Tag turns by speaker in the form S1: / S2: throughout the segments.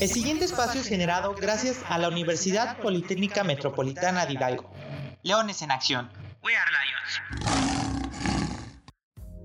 S1: El siguiente espacio es generado gracias a la Universidad Politécnica Metropolitana de Hidalgo. Leones en Acción. We are Lions.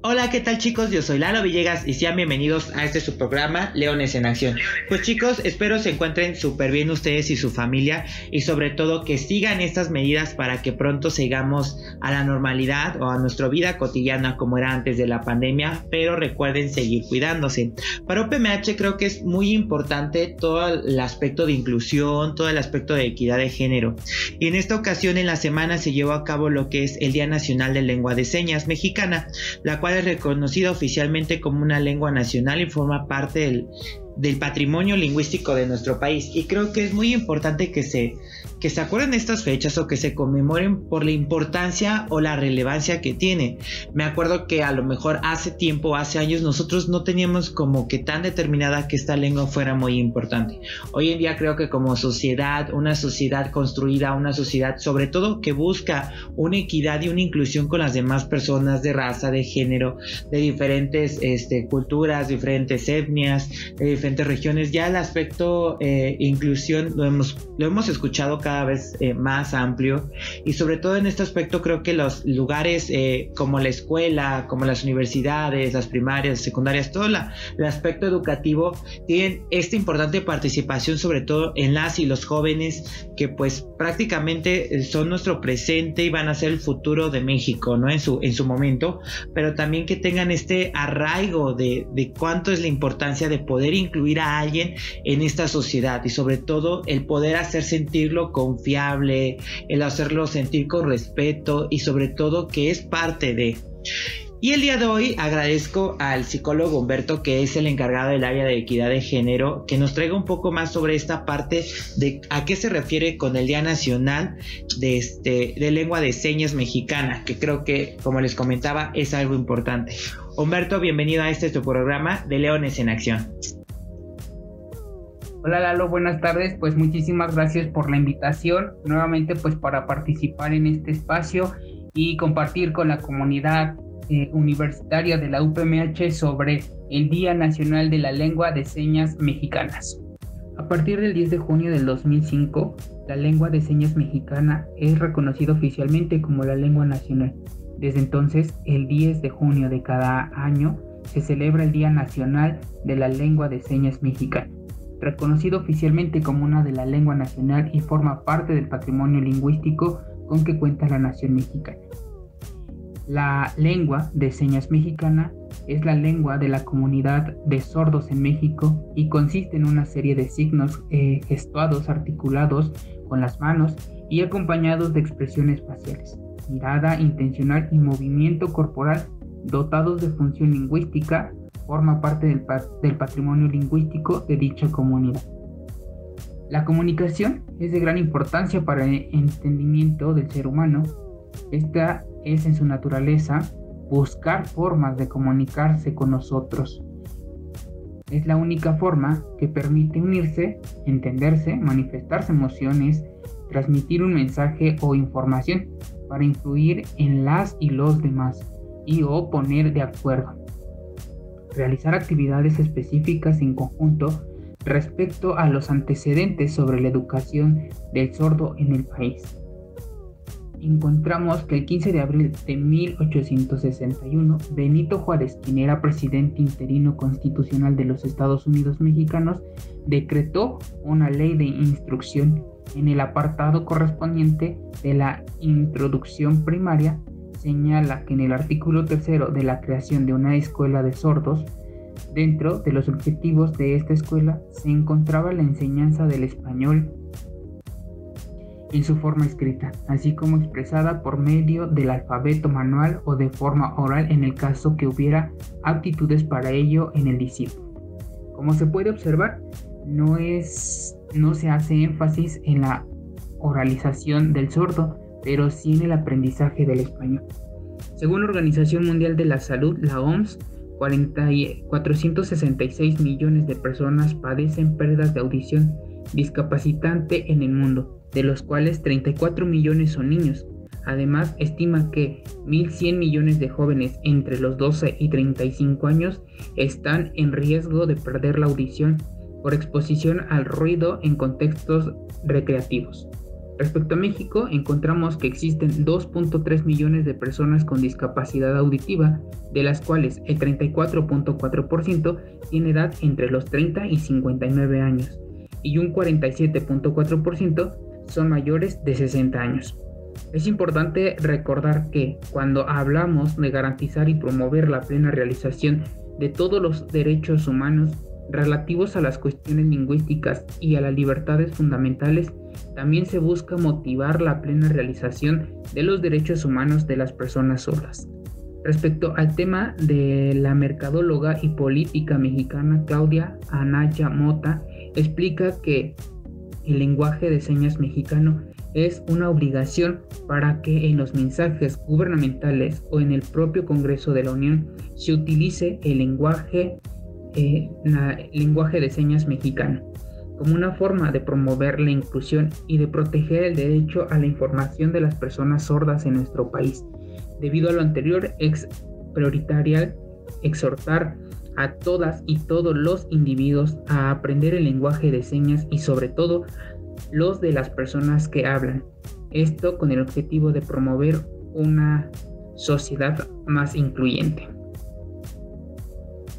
S1: Hola, ¿qué tal chicos? Yo soy Lalo Villegas y sean bienvenidos a este su programa Leones en Acción. Pues chicos, espero se encuentren súper bien ustedes y su familia y sobre todo que sigan estas medidas para que pronto sigamos a la normalidad o a nuestra vida cotidiana como era antes de la pandemia, pero recuerden seguir cuidándose. Para OPMH creo que es muy importante todo el aspecto de inclusión, todo el aspecto de equidad de género. Y en esta ocasión en la semana se llevó a cabo lo que es el Día Nacional de Lengua de Señas Mexicana, la cual es reconocida oficialmente como una lengua nacional y forma parte del, del patrimonio lingüístico de nuestro país. Y creo que es muy importante que se que se acuerden estas fechas o que se conmemoren por la importancia o la relevancia que tiene. Me acuerdo que a lo mejor hace tiempo, hace años, nosotros no teníamos como que tan determinada que esta lengua fuera muy importante. Hoy en día creo que como sociedad, una sociedad construida, una sociedad sobre todo que busca una equidad y una inclusión con las demás personas de raza, de género, de diferentes este, culturas, diferentes etnias, de diferentes regiones, ya el aspecto eh, inclusión lo hemos, lo hemos escuchado cada vez eh, más amplio y sobre todo en este aspecto creo que los lugares eh, como la escuela, como las universidades, las primarias, secundarias, todo el aspecto educativo tienen esta importante participación sobre todo en las y los jóvenes que pues prácticamente son nuestro presente y van a ser el futuro de México, ¿no? En su, en su momento, pero también que tengan este arraigo de, de cuánto es la importancia de poder incluir a alguien en esta sociedad y sobre todo el poder hacer sentirlo confiable, el hacerlo sentir con respeto y sobre todo que es parte de. Y el día de hoy agradezco al psicólogo Humberto, que es el encargado del área de equidad de género, que nos traiga un poco más sobre esta parte de a qué se refiere con el Día Nacional de, este, de Lengua de Señas Mexicana, que creo que, como les comentaba, es algo importante. Humberto, bienvenido a este tu programa de Leones en Acción.
S2: Hola Lalo, buenas tardes. Pues muchísimas gracias por la invitación. Nuevamente pues para participar en este espacio y compartir con la comunidad eh, universitaria de la UPMH sobre el Día Nacional de la Lengua de Señas Mexicanas. A partir del 10 de junio del 2005, la lengua de señas mexicana es reconocida oficialmente como la lengua nacional. Desde entonces, el 10 de junio de cada año, se celebra el Día Nacional de la Lengua de Señas Mexicana reconocido oficialmente como una de la lengua nacional y forma parte del patrimonio lingüístico con que cuenta la nación mexicana. La lengua de señas mexicana es la lengua de la comunidad de sordos en México y consiste en una serie de signos eh, gestuados articulados con las manos y acompañados de expresiones faciales, mirada intencional y movimiento corporal dotados de función lingüística forma parte del, patrimonio lingüístico de dicha comunidad. La comunicación es de gran importancia para el entendimiento del ser humano. Esta es en su naturaleza buscar formas de comunicarse con nosotros. Es la única forma que permite unirse, entenderse, manifestarse emociones, transmitir un mensaje o información para influir en las y los demás y o poner de acuerdo realizar actividades específicas en conjunto respecto a los antecedentes sobre la educación del sordo en el país. Encontramos que el 15 de abril de 1861, Benito Juárez, quien era presidente interino constitucional de los Estados Unidos mexicanos, decretó una ley de instrucción en el apartado correspondiente de la introducción primaria señala que en el artículo tercero de la creación de una escuela de sordos, dentro de los objetivos de esta escuela se encontraba la enseñanza del español en su forma escrita, así como expresada por medio del alfabeto manual o de forma oral en el caso que hubiera aptitudes para ello en el discípulo. Como se puede observar, no, es, no se hace énfasis en la oralización del sordo, pero sí en el aprendizaje del español. Según la Organización Mundial de la Salud, la OMS, 466 millones de personas padecen pérdidas de audición discapacitante en el mundo, de los cuales 34 millones son niños. Además, estima que 1.100 millones de jóvenes entre los 12 y 35 años están en riesgo de perder la audición por exposición al ruido en contextos recreativos. Respecto a México, encontramos que existen 2.3 millones de personas con discapacidad auditiva, de las cuales el 34.4% tiene edad entre los 30 y 59 años, y un 47.4% son mayores de 60 años. Es importante recordar que cuando hablamos de garantizar y promover la plena realización de todos los derechos humanos relativos a las cuestiones lingüísticas y a las libertades fundamentales, también se busca motivar la plena realización de los derechos humanos de las personas sordas. Respecto al tema de la mercadóloga y política mexicana Claudia Anaya Mota, explica que el lenguaje de señas mexicano es una obligación para que en los mensajes gubernamentales o en el propio Congreso de la Unión se utilice el lenguaje, eh, lenguaje de señas mexicano como una forma de promover la inclusión y de proteger el derecho a la información de las personas sordas en nuestro país. Debido a lo anterior, es prioritario exhortar a todas y todos los individuos a aprender el lenguaje de señas y sobre todo los de las personas que hablan. Esto con el objetivo de promover una sociedad más incluyente.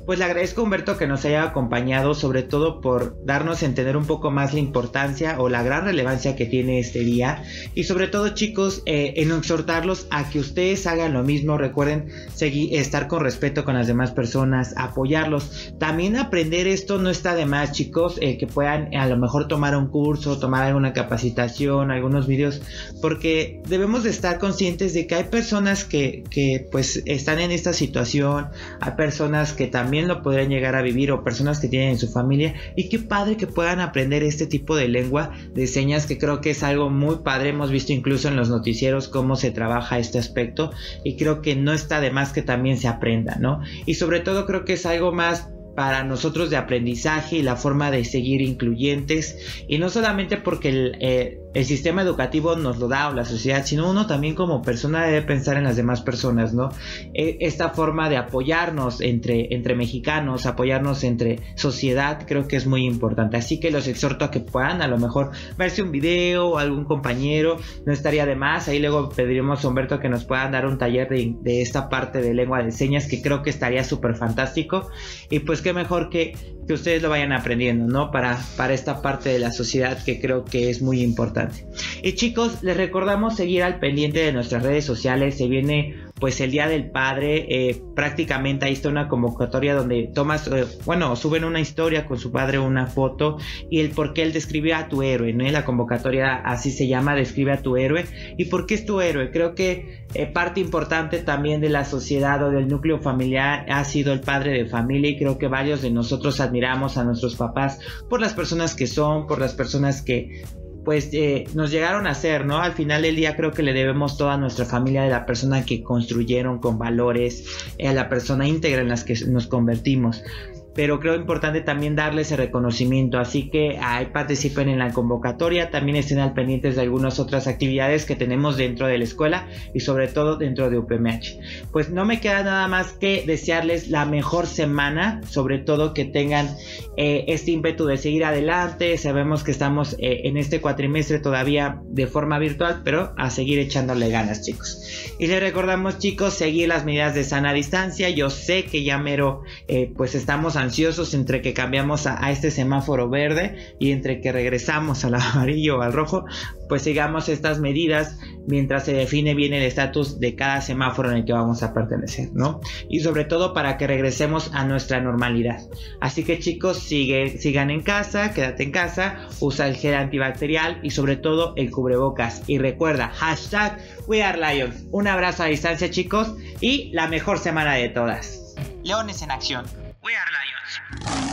S1: Pues le agradezco a Humberto que nos haya acompañado, sobre todo por darnos a entender un poco más la importancia o la gran relevancia que tiene este día. Y sobre todo, chicos, eh, en exhortarlos a que ustedes hagan lo mismo. Recuerden seguir, estar con respeto con las demás personas, apoyarlos. También aprender esto no está de más, chicos, eh, que puedan a lo mejor tomar un curso, tomar alguna capacitación, algunos vídeos, porque debemos de estar conscientes de que hay personas que, que pues están en esta situación, hay personas que también lo podrían llegar a vivir o personas que tienen en su familia. Y qué padre que puedan aprender este tipo de lengua de señas que creo que es algo muy padre. Hemos visto incluso en los noticieros cómo se trabaja este aspecto y creo que no está de más que también se aprenda no y sobre todo creo que es algo más para nosotros de aprendizaje y la forma de seguir incluyentes. Y no solamente porque el, eh, el sistema educativo nos lo da o la sociedad, sino uno también como persona debe pensar en las demás personas, ¿no? E, esta forma de apoyarnos entre, entre mexicanos, apoyarnos entre sociedad, creo que es muy importante. Así que los exhorto a que puedan a lo mejor verse un video o algún compañero, no estaría de más. Ahí luego pediremos a Humberto que nos puedan dar un taller de, de esta parte de lengua de señas que creo que estaría súper fantástico. Y pues qué mejor que, que ustedes lo vayan aprendiendo, ¿no? Para, para esta parte de la sociedad que creo que es muy importante. Y chicos, les recordamos seguir al pendiente de nuestras redes sociales. Se viene pues el Día del Padre, eh, prácticamente ahí está una convocatoria donde tomas, eh, bueno, suben una historia con su padre, una foto y el por qué él describe a tu héroe, ¿no? La convocatoria así se llama, describe a tu héroe. ¿Y por qué es tu héroe? Creo que eh, parte importante también de la sociedad o del núcleo familiar ha sido el padre de familia y creo que varios de nosotros admiramos a nuestros papás por las personas que son, por las personas que pues eh, nos llegaron a ser, ¿no? Al final del día creo que le debemos toda nuestra familia de la persona que construyeron con valores, a la persona íntegra en las que nos convertimos pero creo importante también darle ese reconocimiento. Así que ahí participen en la convocatoria, también estén al pendientes de algunas otras actividades que tenemos dentro de la escuela y sobre todo dentro de UPMH. Pues no me queda nada más que desearles la mejor semana, sobre todo que tengan eh, este ímpetu de seguir adelante. Sabemos que estamos eh, en este cuatrimestre todavía de forma virtual, pero a seguir echándole ganas, chicos. Y les recordamos, chicos, seguir las medidas de sana distancia. Yo sé que ya mero, eh, pues estamos a ansiosos entre que cambiamos a, este semáforo verde y entre que regresamos al amarillo o al rojo, pues sigamos estas medidas mientras se define bien el estatus de cada semáforo en el que vamos a pertenecer, ¿no? Y sobre todo para que regresemos a nuestra normalidad. Así que chicos, sigue, sigan en casa, quédate en casa, usa el gel antibacterial y sobre todo el cubrebocas. Y recuerda, hashtag We Are Lions. Un abrazo a distancia chicos y la mejor semana de todas. Leones en acción. Yes.